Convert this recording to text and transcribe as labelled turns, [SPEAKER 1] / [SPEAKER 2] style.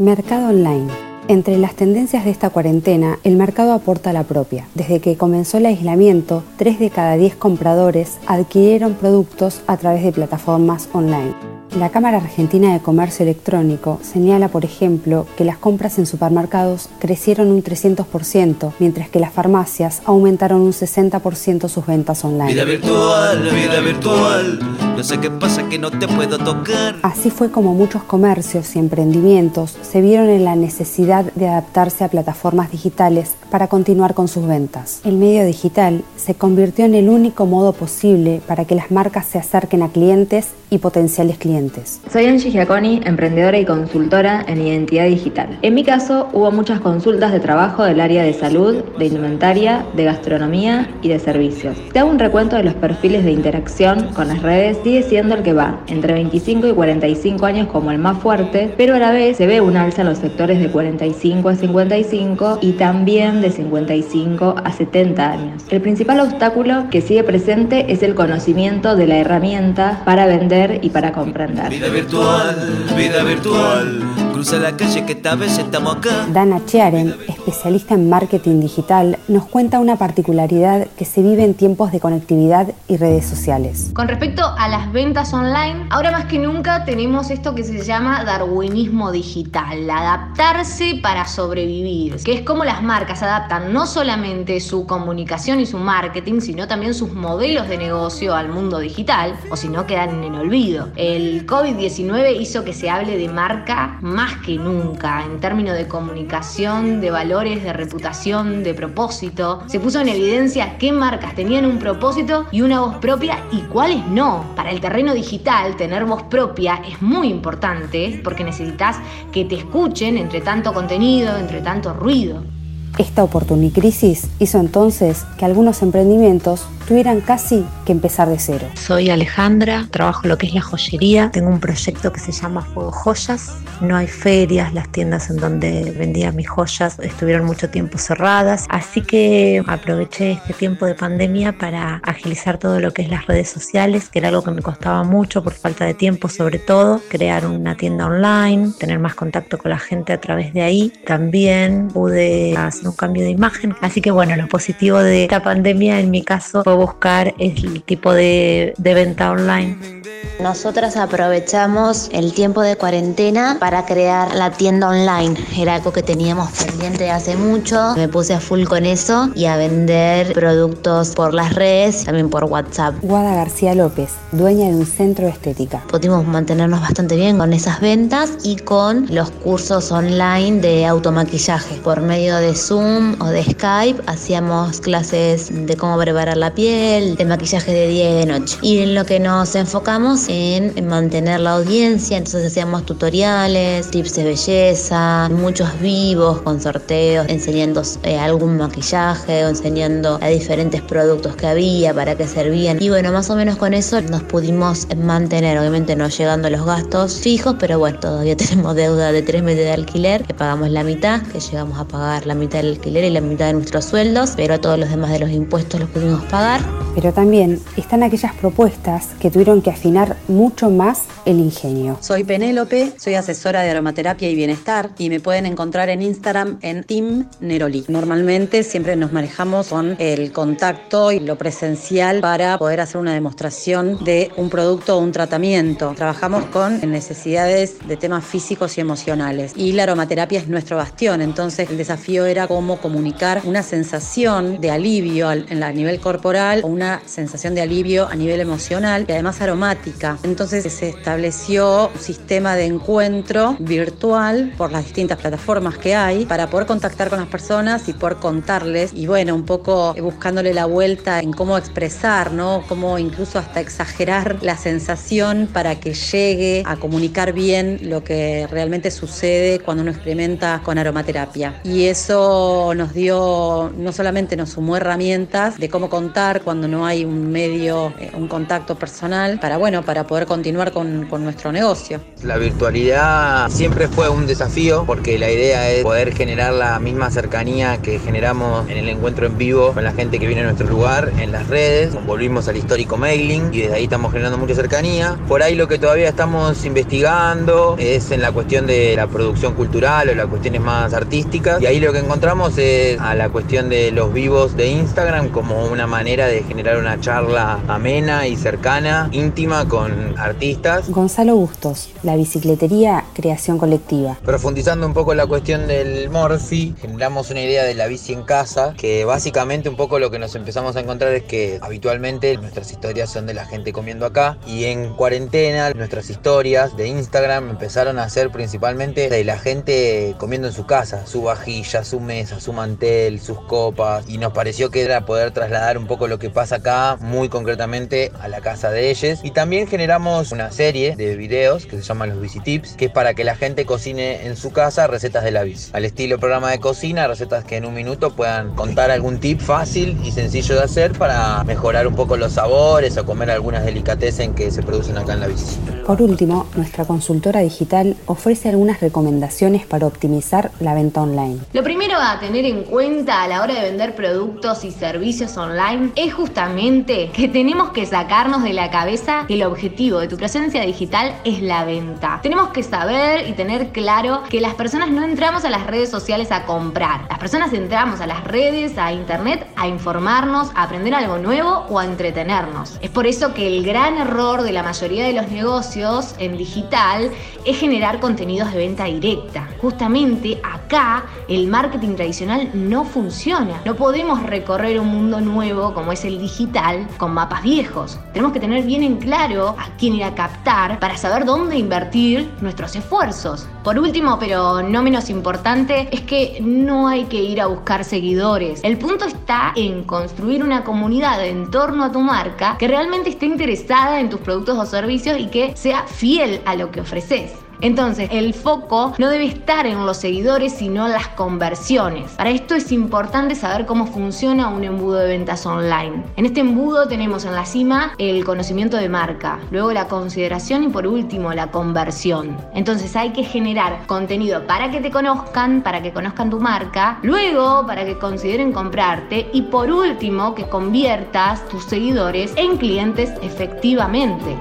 [SPEAKER 1] Mercado Online. Entre las tendencias de esta cuarentena, el mercado aporta la propia. Desde que comenzó el aislamiento, 3 de cada 10 compradores adquirieron productos a través de plataformas online. La Cámara Argentina de Comercio Electrónico señala, por ejemplo, que las compras en supermercados crecieron un 300%, mientras que las farmacias aumentaron un 60% sus ventas online.
[SPEAKER 2] Vida virtual, vida virtual. No sé qué pasa que no te puedo tocar.
[SPEAKER 1] Así fue como muchos comercios y emprendimientos se vieron en la necesidad de adaptarse a plataformas digitales para continuar con sus ventas. El medio digital se convirtió en el único modo posible para que las marcas se acerquen a clientes y potenciales clientes.
[SPEAKER 3] Soy Angie Giaconi, emprendedora y consultora en identidad digital. En mi caso, hubo muchas consultas de trabajo del área de salud, de indumentaria, de gastronomía y de servicios. Te hago un recuento de los perfiles de interacción con las redes, sigue siendo el que va entre 25 y 45 años como el más fuerte, pero a la vez se ve un alza en los sectores de 45 a 55 y también de 55 a 70 años. El principal obstáculo que sigue presente es el conocimiento de la herramienta para vender y para comprender.
[SPEAKER 2] Vida virtual, vida virtual. Cruza la calle que esta vez estamos acá.
[SPEAKER 1] Dana Chiaren, especialista en marketing digital, nos cuenta una particularidad que se vive en tiempos de conectividad y redes sociales.
[SPEAKER 4] Con respecto a las ventas online, ahora más que nunca tenemos esto que se llama darwinismo digital, adaptarse para sobrevivir, que es como las marcas adaptan no solamente su comunicación y su marketing, sino también sus modelos de negocio al mundo digital, o si no quedan en el olvido. El COVID-19 hizo que se hable de marca más que nunca en términos de comunicación, de valores, de reputación, de propósito. Se puso en evidencia qué marcas tenían un propósito y una voz propia y cuáles no. Para el terreno digital, tener voz propia es muy importante porque necesitas que te escuchen entre tanto contenido, entre tanto ruido.
[SPEAKER 1] Esta oportunicrisis hizo entonces que algunos emprendimientos tuvieran casi que empezar de cero.
[SPEAKER 5] Soy Alejandra, trabajo lo que es la joyería, tengo un proyecto que se llama Fuego Joyas, no hay ferias, las tiendas en donde vendía mis joyas estuvieron mucho tiempo cerradas, así que aproveché este tiempo de pandemia para agilizar todo lo que es las redes sociales, que era algo que me costaba mucho por falta de tiempo sobre todo, crear una tienda online, tener más contacto con la gente a través de ahí, también pude hacer un cambio de imagen, así que bueno, lo positivo de esta pandemia en mi caso fue buscar el tipo de, de venta online.
[SPEAKER 6] Nosotras aprovechamos el tiempo de cuarentena para crear la tienda online. Era algo que teníamos pendiente hace mucho. Me puse a full con eso y a vender productos por las redes, también por WhatsApp.
[SPEAKER 1] Guada García López, dueña de un centro de estética.
[SPEAKER 6] Pudimos mantenernos bastante bien con esas ventas y con los cursos online de automaquillaje. Por medio de Zoom o de Skype hacíamos clases de cómo preparar la piel, de maquillaje de día y de noche. Y en lo que nos enfocamos en, mantener la audiencia, entonces hacíamos tutoriales, tips de belleza, muchos vivos con sorteos, enseñando eh, algún maquillaje o enseñando a diferentes productos que había, para qué servían. Y bueno, más o menos con eso nos pudimos mantener, obviamente no llegando a los gastos fijos, pero bueno, todavía tenemos deuda de tres meses de alquiler, que pagamos la mitad, que llegamos a pagar la mitad del alquiler y la mitad de nuestros sueldos, pero todos los demás de los impuestos los pudimos pagar.
[SPEAKER 1] Pero también están aquellas propuestas que tuvieron que afinar mucho más el ingenio.
[SPEAKER 7] Soy Penélope, soy asesora de aromaterapia y bienestar y me pueden encontrar en Instagram en Team Neroli. Normalmente siempre nos manejamos con el contacto y lo presencial para poder hacer una demostración de un producto o un tratamiento. Trabajamos con necesidades de temas físicos y emocionales y la aromaterapia es nuestro bastión, entonces el desafío era cómo comunicar una sensación de alivio a nivel corporal una sensación de alivio a nivel emocional y además aromática. Entonces se estableció un sistema de encuentro virtual por las distintas plataformas que hay para poder contactar con las personas y poder contarles y bueno, un poco buscándole la vuelta en cómo expresar, ¿no? Cómo incluso hasta exagerar la sensación para que llegue a comunicar bien lo que realmente sucede cuando uno experimenta con aromaterapia. Y eso nos dio, no solamente nos sumó herramientas de cómo contar cuando no hay un medio, eh, un contacto personal, para bueno, para poder continuar con, con nuestro negocio.
[SPEAKER 8] La virtualidad siempre fue un desafío porque la idea es poder generar la misma cercanía que generamos en el encuentro en vivo con la gente que viene a nuestro lugar en las redes. Volvimos al histórico mailing y desde ahí estamos generando mucha cercanía. Por ahí lo que todavía estamos investigando es en la cuestión de la producción cultural o las cuestiones más artísticas. Y ahí lo que encontramos es a la cuestión de los vivos de Instagram como una manera de generar una charla amena y cercana, íntima con artistas.
[SPEAKER 1] Gonzalo Bustos, la bicicletería Creación Colectiva.
[SPEAKER 8] Profundizando un poco la cuestión del Morphy, generamos una idea de la bici en casa, que básicamente un poco lo que nos empezamos a encontrar es que habitualmente nuestras historias son de la gente comiendo acá y en cuarentena nuestras historias de Instagram empezaron a ser principalmente de la gente comiendo en su casa, su vajilla, su mesa, su mantel, sus copas y nos pareció que era poder trasladar un poco lo que pasa acá muy concretamente a la casa de ellos y también generamos una serie de videos que se llaman los Bici Tips que es para que la gente cocine en su casa recetas de la bici al estilo programa de cocina recetas que en un minuto puedan contar algún tip fácil y sencillo de hacer para mejorar un poco los sabores o comer algunas delicatessen que se producen acá en la bici.
[SPEAKER 1] Por último, nuestra consultora digital ofrece algunas recomendaciones para optimizar la venta online.
[SPEAKER 4] Lo primero a tener en cuenta a la hora de vender productos y servicios online es justamente que tenemos que sacarnos de la cabeza que el objetivo de tu presencia digital es la venta. Tenemos que saber y tener claro que las personas no entramos a las redes sociales a comprar. Las personas entramos a las redes, a internet, a informarnos, a aprender algo nuevo o a entretenernos. Es por eso que el gran error de la mayoría de los negocios en digital es generar contenidos de venta directa. Justamente acá el marketing tradicional no funciona. No podemos recorrer un mundo nuevo como es el digital con mapas viejos. Tenemos que tener bien en a quién ir a captar para saber dónde invertir nuestros esfuerzos. Por último, pero no menos importante, es que no hay que ir a buscar seguidores. El punto está en construir una comunidad en torno a tu marca que realmente esté interesada en tus productos o servicios y que sea fiel a lo que ofreces. Entonces, el foco no debe estar en los seguidores, sino en las conversiones. Para esto es importante saber cómo funciona un embudo de ventas online. En este embudo tenemos en la cima el conocimiento de marca, luego la consideración y por último la conversión. Entonces hay que generar contenido para que te conozcan, para que conozcan tu marca, luego para que consideren comprarte y por último que conviertas tus seguidores en clientes efectivamente.